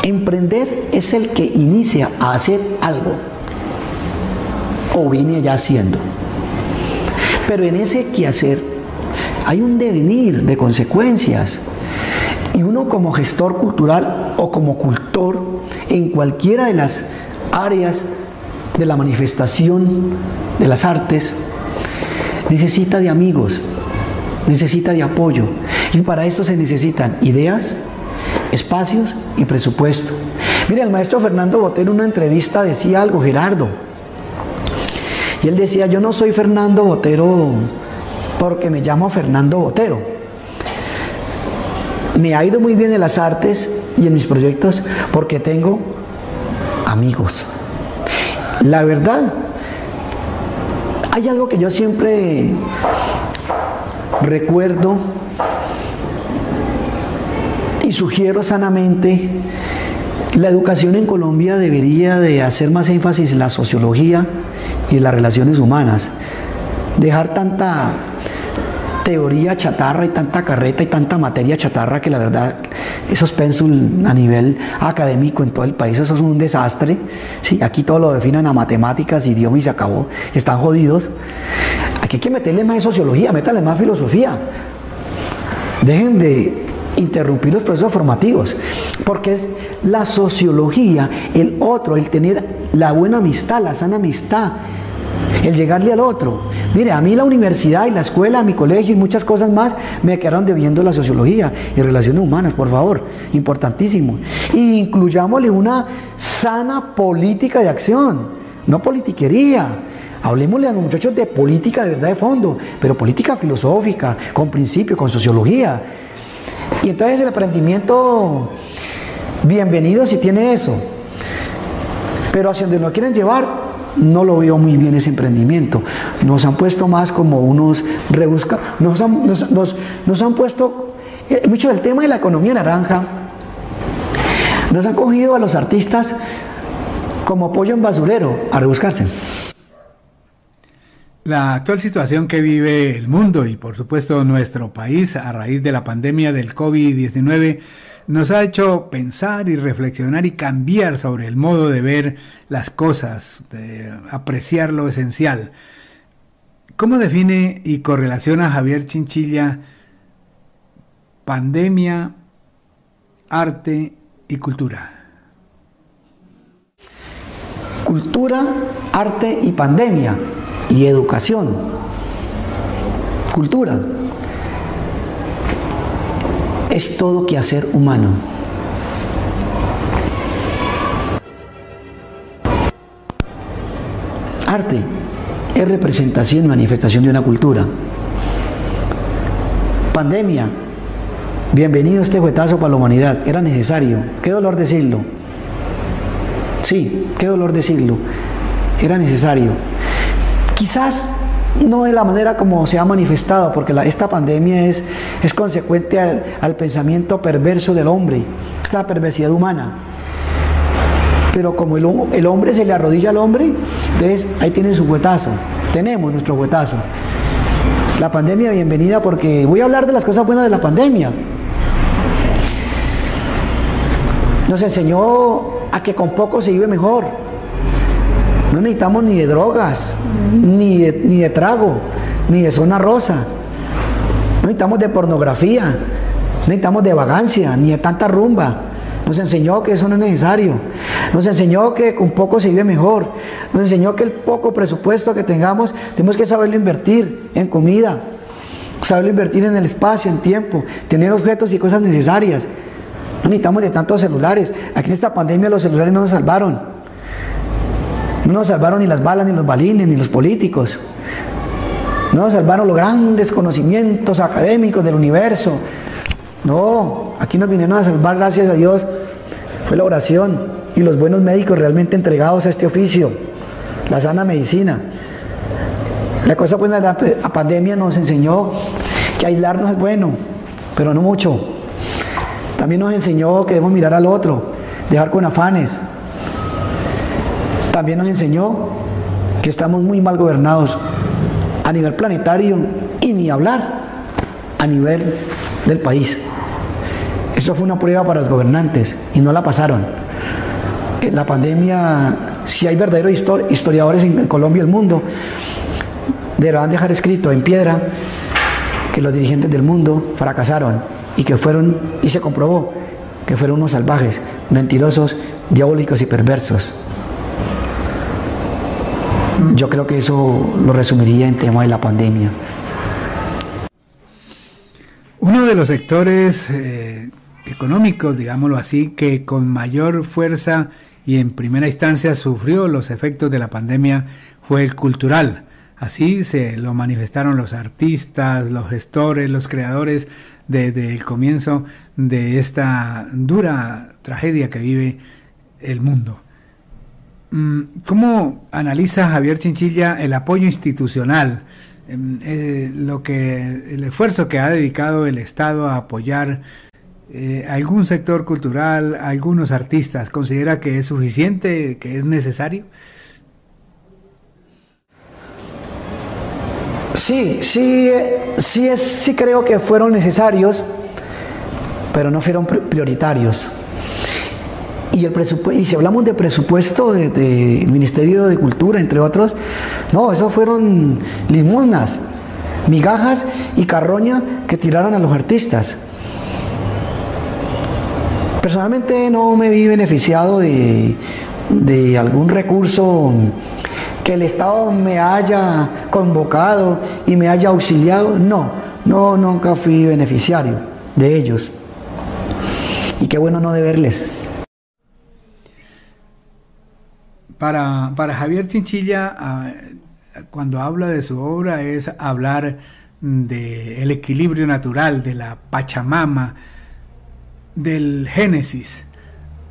Emprender es el que inicia a hacer algo o viene ya haciendo. Pero en ese quehacer hay un devenir de consecuencias. Y uno como gestor cultural o como cultor en cualquiera de las áreas de la manifestación de las artes, necesita de amigos, necesita de apoyo. Y para esto se necesitan ideas, espacios y presupuesto. Mira, el maestro Fernando Botero en una entrevista decía algo, Gerardo. Y él decía, yo no soy Fernando Botero porque me llamo Fernando Botero. Me ha ido muy bien en las artes y en mis proyectos porque tengo amigos. La verdad, hay algo que yo siempre recuerdo y sugiero sanamente, la educación en Colombia debería de hacer más énfasis en la sociología y en las relaciones humanas, dejar tanta teoría chatarra y tanta carreta y tanta materia chatarra que la verdad esos pensul a nivel académico en todo el país, eso es un desastre. Sí, aquí todo lo definen a matemáticas, idioma y se acabó. Están jodidos. Aquí hay que meterle más sociología, métale más filosofía. Dejen de interrumpir los procesos formativos, porque es la sociología, el otro, el tener la buena amistad, la sana amistad, el llegarle al otro. Mire, a mí la universidad y la escuela, mi colegio y muchas cosas más me quedaron debiendo la sociología y relaciones humanas, por favor, importantísimo. Y incluyámosle una sana política de acción, no politiquería. Hablemosle a los muchachos de política de verdad de fondo, pero política filosófica, con principio, con sociología. Y entonces el aprendimiento, bienvenido si tiene eso. Pero hacia donde lo quieren llevar, no lo veo muy bien ese emprendimiento. Nos han puesto más como unos rebusca, nos han, nos, han puesto, eh, mucho del tema de la economía naranja, nos han cogido a los artistas como pollo en basurero a rebuscarse. La actual situación que vive el mundo y por supuesto nuestro país a raíz de la pandemia del COVID-19 nos ha hecho pensar y reflexionar y cambiar sobre el modo de ver las cosas, de apreciar lo esencial. ¿Cómo define y correlaciona Javier Chinchilla pandemia, arte y cultura? Cultura, arte y pandemia y educación. Cultura es todo quehacer humano. Arte es representación y manifestación de una cultura. Pandemia, bienvenido este juetazo para la humanidad, era necesario, qué dolor decirlo. Sí, qué dolor decirlo, era necesario. Quizás no de la manera como se ha manifestado, porque esta pandemia es, es consecuente al, al, pensamiento perverso del hombre, esta perversidad humana. Pero como el, el, hombre se le arrodilla al hombre, entonces ahí tienen su huetazo, tenemos nuestro huetazo. La pandemia, bienvenida, porque voy a hablar de las cosas buenas de la pandemia. Nos enseñó a que con poco se vive mejor no necesitamos ni de drogas, ni de, ni de trago, ni de zona rosa. No necesitamos de pornografía, no necesitamos de vagancia, ni de tanta rumba. Nos enseñó que eso no es necesario. Nos enseñó que con poco se vive mejor. Nos enseñó que el poco presupuesto que tengamos tenemos que saberlo invertir en comida, saberlo invertir en el espacio, en tiempo, tener objetos y cosas necesarias. No necesitamos de tantos celulares. Aquí en esta pandemia los celulares no nos salvaron. No nos salvaron ni las balas, ni los balines, ni los políticos. No nos salvaron los grandes conocimientos académicos del universo. No, aquí nos vinieron a salvar, gracias a Dios, fue la oración y los buenos médicos realmente entregados a este oficio, la sana medicina. La cosa buena de la pandemia nos enseñó que aislarnos es bueno, pero no mucho. También nos enseñó que debemos mirar al otro, dejar con afanes, también nos enseñó que estamos muy mal gobernados a nivel planetario y ni hablar a nivel del país. Eso fue una prueba para los gobernantes y no la pasaron. La pandemia, si hay verdaderos historiadores en Colombia y el mundo, deberán dejar escrito en piedra que los dirigentes del mundo fracasaron y que fueron, y se comprobó, que fueron unos salvajes, mentirosos, diabólicos y perversos. Yo creo que eso lo resumiría en tema de la pandemia. Uno de los sectores eh, económicos, digámoslo así, que con mayor fuerza y en primera instancia sufrió los efectos de la pandemia fue el cultural. Así se lo manifestaron los artistas, los gestores, los creadores desde el comienzo de esta dura tragedia que vive el mundo. Mm, ¿Cómo analiza Javier Chinchilla el apoyo institucional, em, eh, lo que, el esfuerzo que ha dedicado el Estado a apoyar eh, algún sector cultural, algunos artistas? ¿Considera que es suficiente, que es necesario? Sí, sí, sí, es, sí creo que fueron necesarios, pero no fueron prioritarios. Y, el y si hablamos de presupuesto del de, Ministerio de Cultura, entre otros, no, eso fueron limosnas, migajas y carroña que tiraron a los artistas. Personalmente no me vi beneficiado de, de algún recurso que el Estado me haya convocado y me haya auxiliado. No, no, nunca fui beneficiario de ellos. Y qué bueno no deberles. Para, Javier Chinchilla, ah, cuando habla de su obra es hablar del equilibrio natural, de la Pachamama, del Génesis.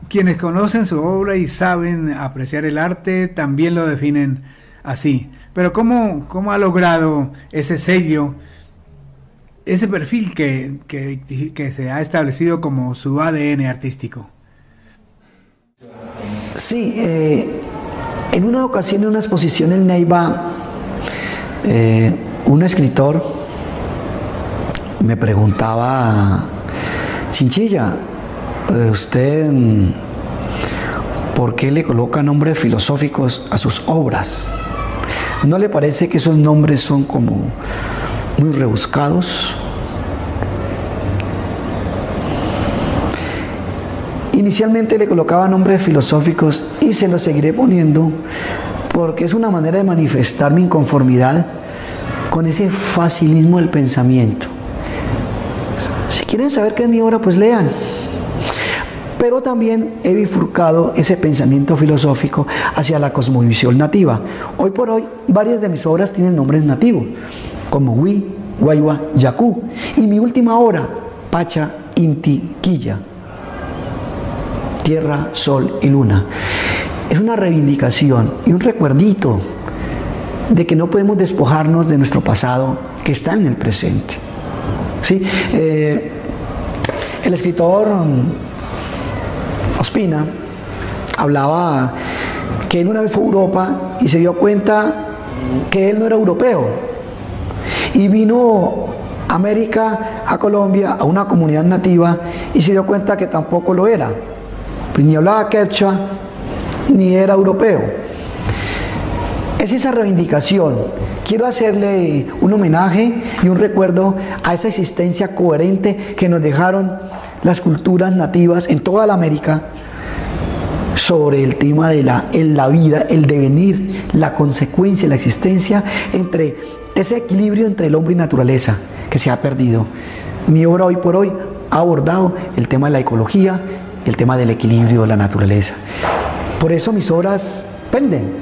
Quienes conocen su obra y saben apreciar el arte también lo definen así. Pero ¿cómo, cómo ha logrado ese sello, ese perfil que, que se ha establecido como su ADN artístico? Sí, eh, en una ocasión, en una exposición en Neiva, eh, un escritor me preguntaba, Chinchilla, eh, ¿usted por qué le coloca nombres filosóficos a sus obras? ¿No le parece que esos nombres son como muy rebuscados? Inicialmente le colocaba nombres filosóficos y se los seguiré poniendo porque es una manera de manifestar mi inconformidad con ese facilismo del pensamiento. Si quieren saber qué es mi obra, pues lean. Pero también he bifurcado ese pensamiento filosófico hacia la cosmovisión nativa. Hoy por hoy, varias de mis obras tienen nombres nativos, como Hui, Guayua, Yacú. Y mi última obra, Pacha, Inti, Quilla. Tierra, Sol y Luna. Es una reivindicación y un recuerdito de que no podemos despojarnos de nuestro pasado que está en el presente. ¿Sí? Eh, el escritor um, Ospina hablaba que él una vez fue a Europa y se dio cuenta que él no era europeo. Y vino a América, a Colombia, a una comunidad nativa y se dio cuenta que tampoco lo era. Pues ni hablaba quechua, ni era europeo es esa reivindicación. Quiero hacerle un homenaje y un recuerdo a esa existencia coherente que nos dejaron las culturas nativas en toda la América sobre el tema de la, en la vida, el devenir, la consecuencia, la existencia entre ese equilibrio entre el hombre y naturaleza que se ha perdido. Mi obra hoy por hoy ha abordado el tema de la ecología, el tema del equilibrio de la naturaleza. Por eso mis obras penden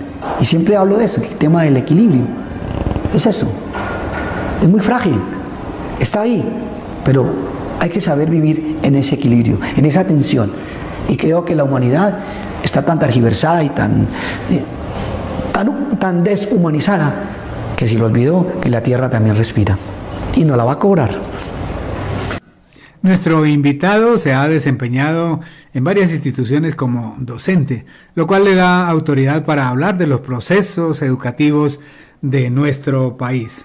y siempre hablo de eso, el tema del equilibrio. Es eso. Es muy frágil. Está ahí. Pero hay que saber vivir en ese equilibrio, en esa tensión. Y creo que la humanidad está tan tergiversada y tan, eh, tan, tan deshumanizada que si lo olvidó, que la tierra también respira. Y no la va a cobrar. Nuestro invitado se ha desempeñado en varias instituciones como docente, lo cual le da autoridad para hablar de los procesos educativos de nuestro país.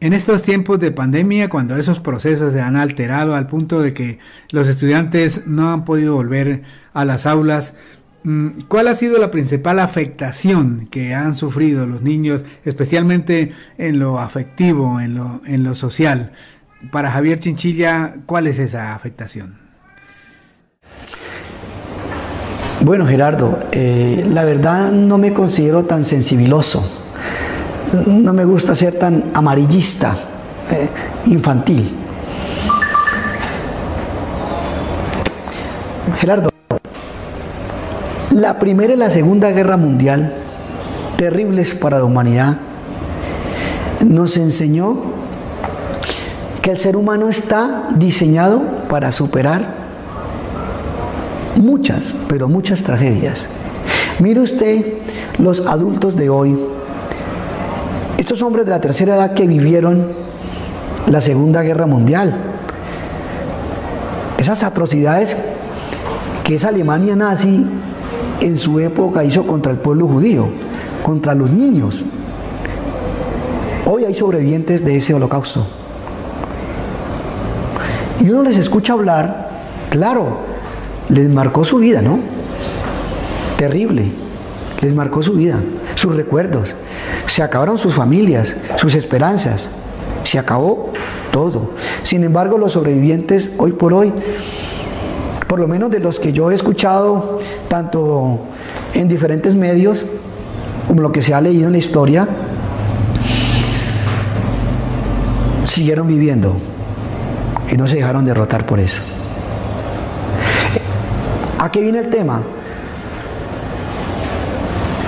En estos tiempos de pandemia, cuando esos procesos se han alterado al punto de que los estudiantes no han podido volver a las aulas, mm, ¿cuál ha sido la principal afectación que han sufrido los niños, especialmente en lo afectivo, en lo, en lo social? Para Javier Chinchilla, ¿cuál es esa afectación? Bueno, Gerardo, eh, la verdad no me considero tan sensibiloso. No me gusta ser tan amarillista, eh, infantil. Gerardo, la Primera y la Segunda Guerra Mundial, terribles para la humanidad, nos enseñó que el ser humano está diseñado para superar muchas, pero muchas tragedias. Mire usted los adultos de hoy, estos hombres de la tercera edad que vivieron la Segunda Guerra Mundial, esas atrocidades que esa Alemania nazi en su época hizo contra el pueblo judío, contra los niños. Hoy hay sobrevivientes de ese holocausto. Y uno les escucha hablar, claro, les marcó su vida, ¿no? Terrible, les marcó su vida, sus recuerdos. Se acabaron sus familias, sus esperanzas, se acabó todo. Sin embargo, los sobrevivientes hoy por hoy, por lo menos de los que yo he escuchado, tanto en diferentes medios, como lo que se ha leído en la historia, siguieron viviendo y no se dejaron derrotar por eso. ¿A qué viene el tema?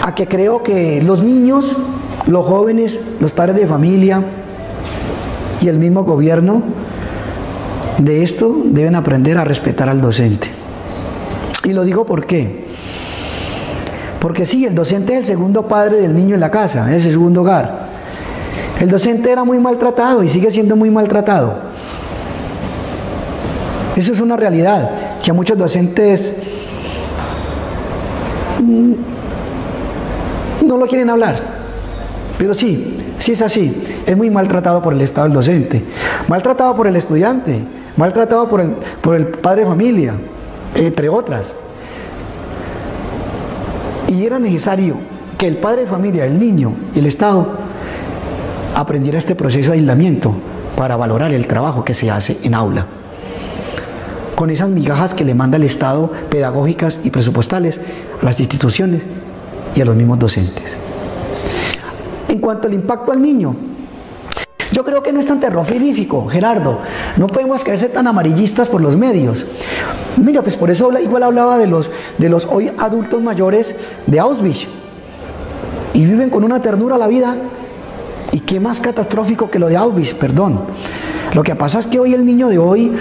A que creo que los niños, los jóvenes, los padres de familia y el mismo gobierno de esto deben aprender a respetar al docente. Y lo digo por qué. Porque sí, el docente es el segundo padre del niño en la casa, es el segundo hogar. El docente era muy maltratado y sigue siendo muy maltratado. Eso es una realidad que a muchos docentes mm, no lo quieren hablar. Pero sí, sí es así. Es muy maltratado por el Estado el docente, maltratado por el estudiante, maltratado por el, padre de familia, entre otras. Y era necesario que el padre de familia, el niño y el Estado aprendiera este proceso de aislamiento para valorar el trabajo que se hace en aula. Con esas migajas que le manda el Estado pedagógicas y presupuestales a las instituciones y a los mismos docentes. En cuanto al impacto al niño, yo creo que no es tan terrorífico, Gerardo. No podemos ser tan amarillistas por los medios. Mira, pues por eso igual hablaba de los, de los hoy adultos mayores de Auschwitz. Y viven con una ternura la vida. ¿Y qué más catastrófico que lo de Auschwitz? Perdón. Lo que pasa es que hoy el niño de hoy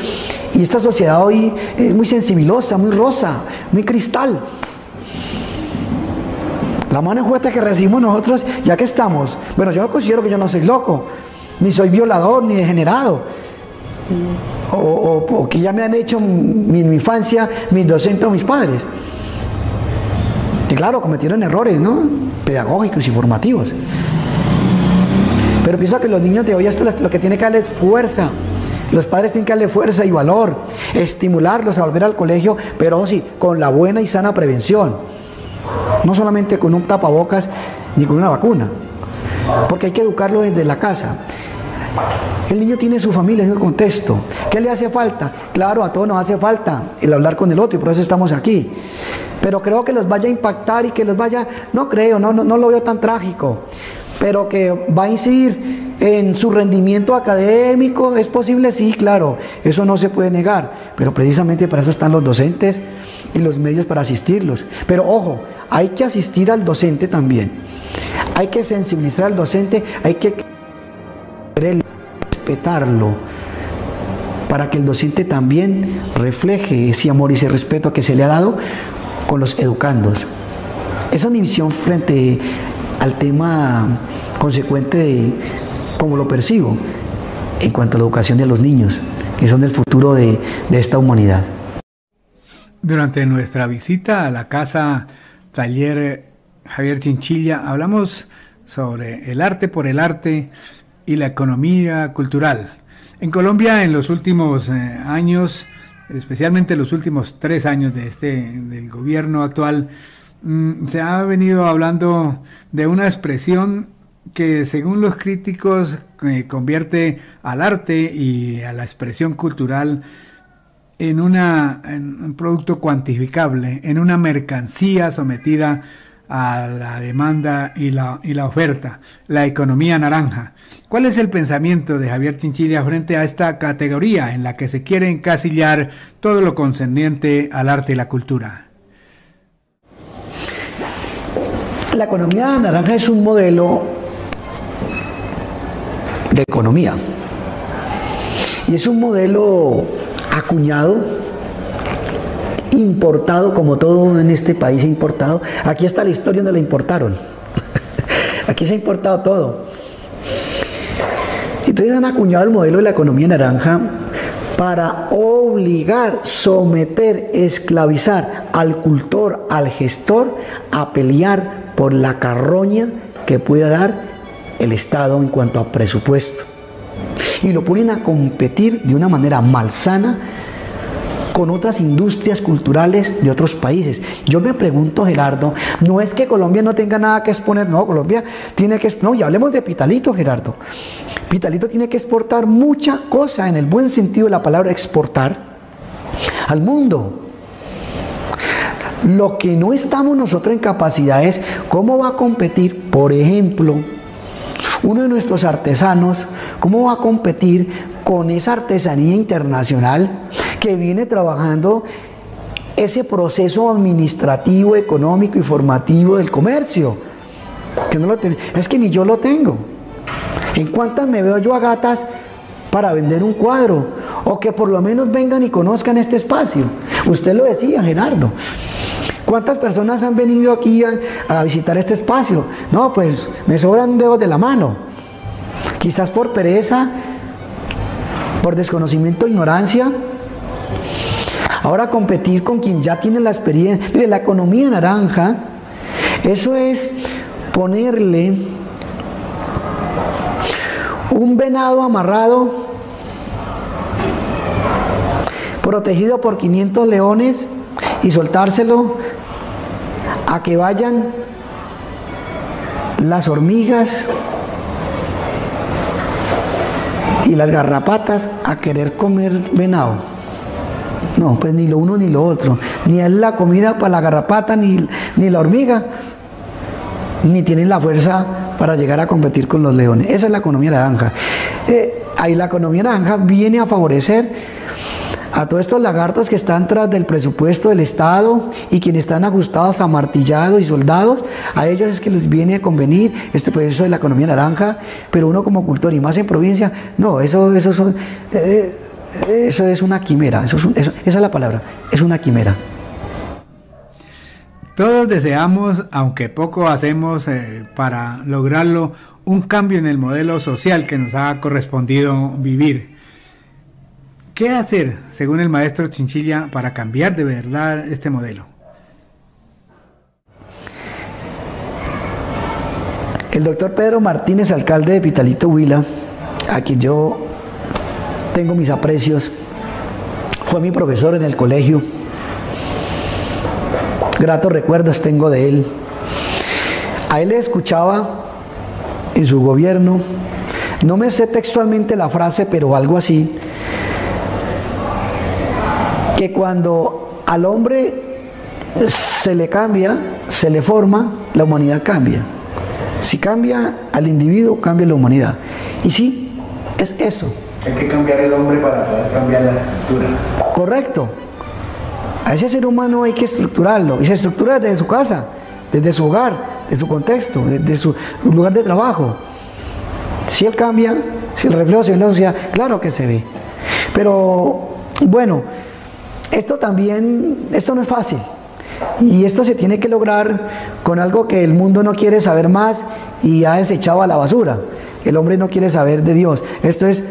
y esta sociedad hoy es muy sensibilosa, muy rosa, muy cristal. La mano fuerte que recibimos nosotros, ya que estamos. Bueno, yo considero que yo no soy loco, ni soy violador, ni degenerado. O, que ya me han hecho en mi, infancia mis docentes o mis padres. Que claro, cometieron errores, ¿no? Pedagógicos y formativos. Pero pienso que los niños de hoy esto lo que tiene que darles fuerza. Los padres tienen que darle fuerza y valor, estimularlos a volver al colegio, pero sí, con la buena y sana prevención. No solamente con un tapabocas ni con una vacuna, porque hay que educarlo desde la casa. El niño tiene su familia, en el contexto. ¿Qué le hace falta? Claro, a todos nos hace falta el hablar con el otro y por eso estamos aquí. Pero creo que los vaya a impactar y que los vaya, no creo, no, no, no lo veo tan trágico, pero que va a incidir en su rendimiento académico, ¿es posible? Sí, claro, eso no se puede negar, pero precisamente para eso están los docentes y los medios para asistirlos. Pero ojo, hay que asistir al docente también. Hay que sensibilizar al docente, hay que respetarlo para que el docente también refleje ese amor y ese respeto que se le ha dado con los educandos. Esa es mi visión frente al tema consecuente de cómo lo percibo en cuanto a la educación de los niños, que son el futuro de, de esta humanidad. Durante nuestra visita a la casa taller Javier Chinchilla hablamos sobre el arte por el arte y la economía cultural. En Colombia en los últimos eh, años, especialmente los últimos tres años de este, del gobierno actual, mm, se ha venido hablando de una expresión que según los críticos eh, convierte al arte y a la expresión cultural en, una, un producto cuantificable, en una mercancía sometida a la demanda y la, y la oferta, la economía naranja. ¿Cuál es el pensamiento de Javier Chinchilla frente a esta categoría en la que se quiere encasillar todo lo concerniente al arte y la cultura? La economía naranja es un modelo de economía y es un modelo acuñado, importado, como todo en este país importado. Aquí está la historia donde lo importaron. (laughs) Aquí se ha importado todo. Entonces han acuñado el modelo de la economía naranja para obligar, someter, esclavizar al cultor, al gestor, a pelear por la carroña que pueda dar el Estado en cuanto a presupuesto y lo ponen a competir de una manera malsana con otras industrias culturales de otros países. Yo me pregunto, Gerardo, no es que Colombia no tenga nada que exponer, no, Colombia tiene que, no, y hablemos de Pitalito, Gerardo. Pitalito tiene que exportar mucha cosa, en el buen sentido de la palabra exportar, al mundo. Lo que no estamos nosotros en capacidad es cómo va a competir, por ejemplo, uno de nuestros artesanos, ¿cómo va a competir con esa artesanía internacional que viene trabajando ese proceso administrativo, económico y formativo del comercio? Que no lo es que ni yo lo tengo. ¿En cuántas me veo yo a gatas para vender un cuadro? O que por lo menos vengan y conozcan este espacio. Usted lo decía, Gerardo. ¿Cuántas personas han venido aquí a, visitar este espacio? No, pues me sobran dedos de la mano. Quizás por pereza, por desconocimiento, ignorancia. Ahora competir con quien ya tiene la experiencia. Mire, la economía naranja, eso es ponerle un venado amarrado, protegido por 500 leones y soltárselo a que vayan las hormigas y las garrapatas a querer comer venado. No, pues ni lo uno ni lo otro. Ni es la comida para la garrapata ni, ni la hormiga, ni tienen la fuerza para llegar a competir con los leones. Esa es la economía naranja. Eh, ahí la economía naranja viene a favorecer a todos estos lagartos que están tras del presupuesto del Estado y quienes están ajustados, amartillados y soldados, a ellos es que les viene a convenir este proceso de la economía naranja, pero uno como cultor y más en provincia, no, eso, eso, eh, eso es una quimera, eso, esa es la palabra, es una quimera. Todos deseamos, aunque poco hacemos eh, para lograrlo, un cambio en el modelo social que nos ha correspondido vivir. ¿Qué hacer, según el maestro Chinchilla, para cambiar de verdad este modelo? El doctor Pedro Martínez, alcalde de Pitalito Huila, a quien yo tengo mis aprecios, fue mi profesor en el colegio. Gratos recuerdos tengo de él. A él le escuchaba en su gobierno, no me sé textualmente la frase, pero algo así, que cuando al hombre se le cambia, se le forma, la humanidad cambia. Si cambia al individuo, cambia la humanidad. Y sí, es eso. Hay que cambiar el hombre para poder cambiar la estructura. Correcto. A ese ser humano hay que estructurarlo. Y se estructura desde su casa, desde su hogar, desde su contexto, desde su lugar de trabajo. Si él cambia, si el reflejo se ve en la sociedad, claro que se ve. Pero bueno, esto también, esto no es fácil. Y esto se tiene que lograr con algo que el mundo no quiere saber más y ha desechado a la basura. El hombre no quiere saber de Dios. Esto es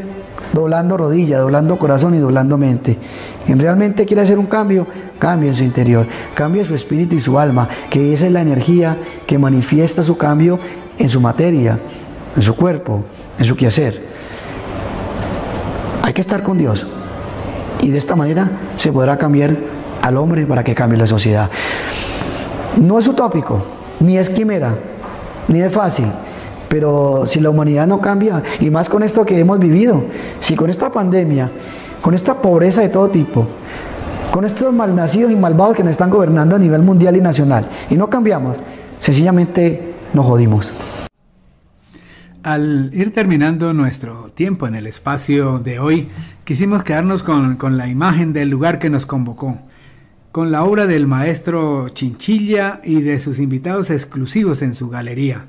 doblando rodilla, doblando corazón y doblando mente. Y realmente quiere hacer un cambio, cambie en su interior, cambie su espíritu y su alma, que esa es la energía que manifiesta su cambio en su materia, en su cuerpo, en su quehacer. Hay que estar con Dios y de esta manera se podrá cambiar al hombre para que cambie la sociedad. No es utópico, ni es quimera, ni es fácil, pero si la humanidad no cambia, y más con esto que hemos vivido, si con esta pandemia, con esta pobreza de todo tipo, con estos malnacidos y malvados que nos están gobernando a nivel mundial y nacional, y no cambiamos, sencillamente nos jodimos. Al ir terminando nuestro tiempo en el espacio de hoy, quisimos quedarnos con, la imagen del lugar que nos convocó, con la obra del maestro Chinchilla y de sus invitados exclusivos en su galería.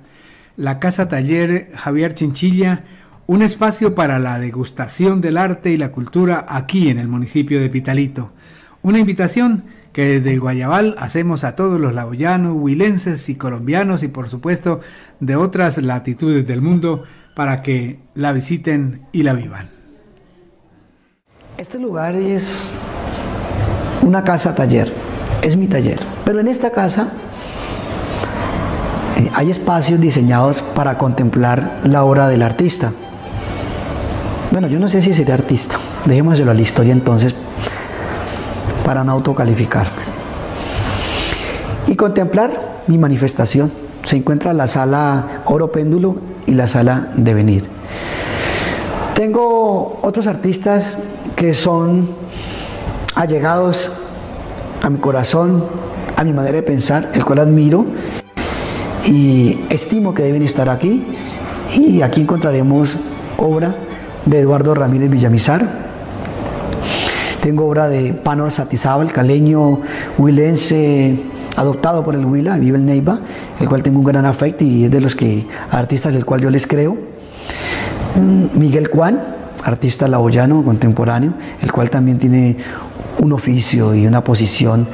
La Casa Taller Javier Chinchilla, un espacio para la degustación del arte y la cultura aquí en el municipio de Pitalito. Una invitación que desde Guayabal hacemos a todos los laoyanos, huilenses y colombianos y por supuesto de otras latitudes del mundo para que la visiten y la vivan. Este lugar es una casa taller, es mi taller, pero en esta casa eh, hay espacios diseñados para contemplar la obra del artista. Bueno, yo no sé si sería artista, dejémoselo a la historia entonces para no autocalificarme. Y contemplar mi manifestación. Se encuentra la sala Oro Péndulo y la sala de venir. Tengo otros artistas que son allegados a mi corazón, a mi manera de pensar, el cual admiro y estimo que deben estar aquí. Y aquí encontraremos obra de Eduardo Ramírez Villamizar, tengo obra de Panor Satizábal, caleño huilense, adoptado por el Huila, vive en Neiva, el cual tengo un gran afecto y es de los que artistas del cual yo les creo. Mm, Miguel Juan, artista laoyano contemporáneo, el cual también tiene un oficio y una posición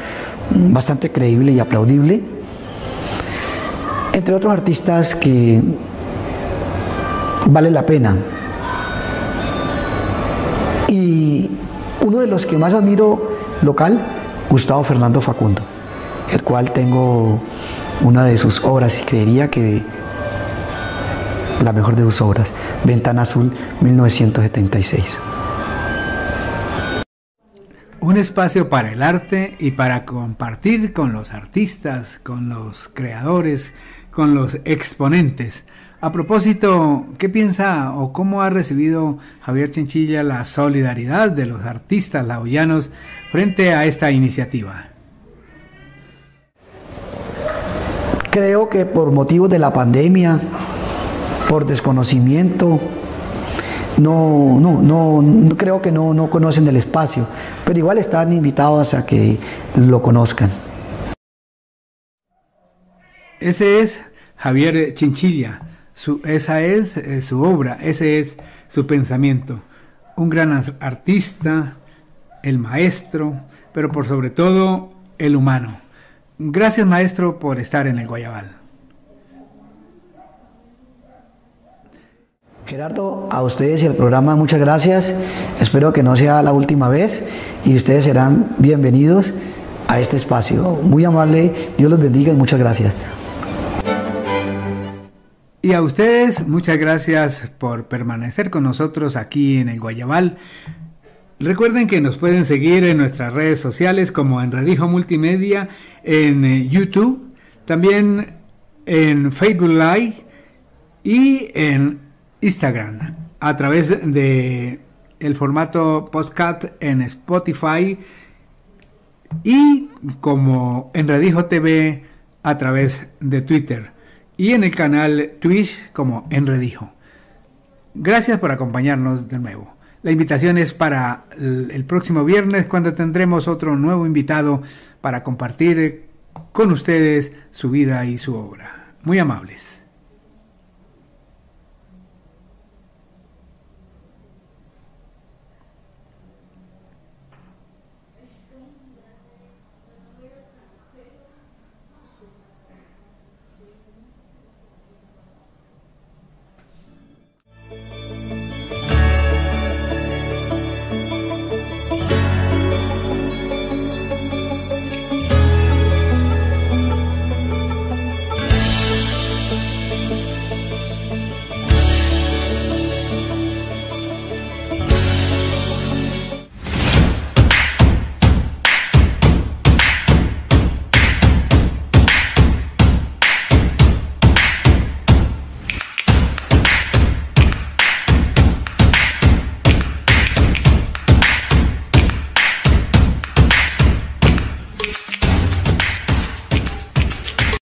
mm, bastante creíble y aplaudible. Entre otros artistas que vale la pena. Y uno de los que más admiro local, Gustavo Fernando Facundo, el cual tengo una de sus obras y creería que la mejor de sus obras, Ventana Azul 1976. Un espacio para el arte y para compartir con los artistas, con los creadores con los exponentes. A propósito, ¿qué piensa o cómo ha recibido Javier Chinchilla la solidaridad de los artistas laoyanos frente a esta iniciativa? Creo que por motivos de la pandemia, por desconocimiento, no, no, no, creo que no, no conocen el espacio, pero igual están invitados a que lo conozcan. Ese es Javier Chinchilla esa es eh, su obra, ese es su pensamiento. Un gran artista, el maestro, pero por sobre todo el humano. Gracias maestro por estar en el Guayabal. Gerardo, a ustedes y al programa muchas gracias. Espero que no sea la última vez y ustedes serán bienvenidos a este espacio. Muy amable, Dios los bendiga y muchas gracias. Y a ustedes, muchas gracias por permanecer con nosotros aquí en el Guayabal. Recuerden que nos pueden seguir en nuestras redes sociales como en Redijo Multimedia, en eh, YouTube, también en Facebook Live y en Instagram a través de el formato podcast en Spotify y como en Redijo TV a través de Twitter y en el canal Twitch como Enredijo. Gracias por acompañarnos de nuevo. La invitación es para el próximo viernes cuando tendremos otro nuevo invitado para compartir con ustedes su vida y su obra. Muy amables.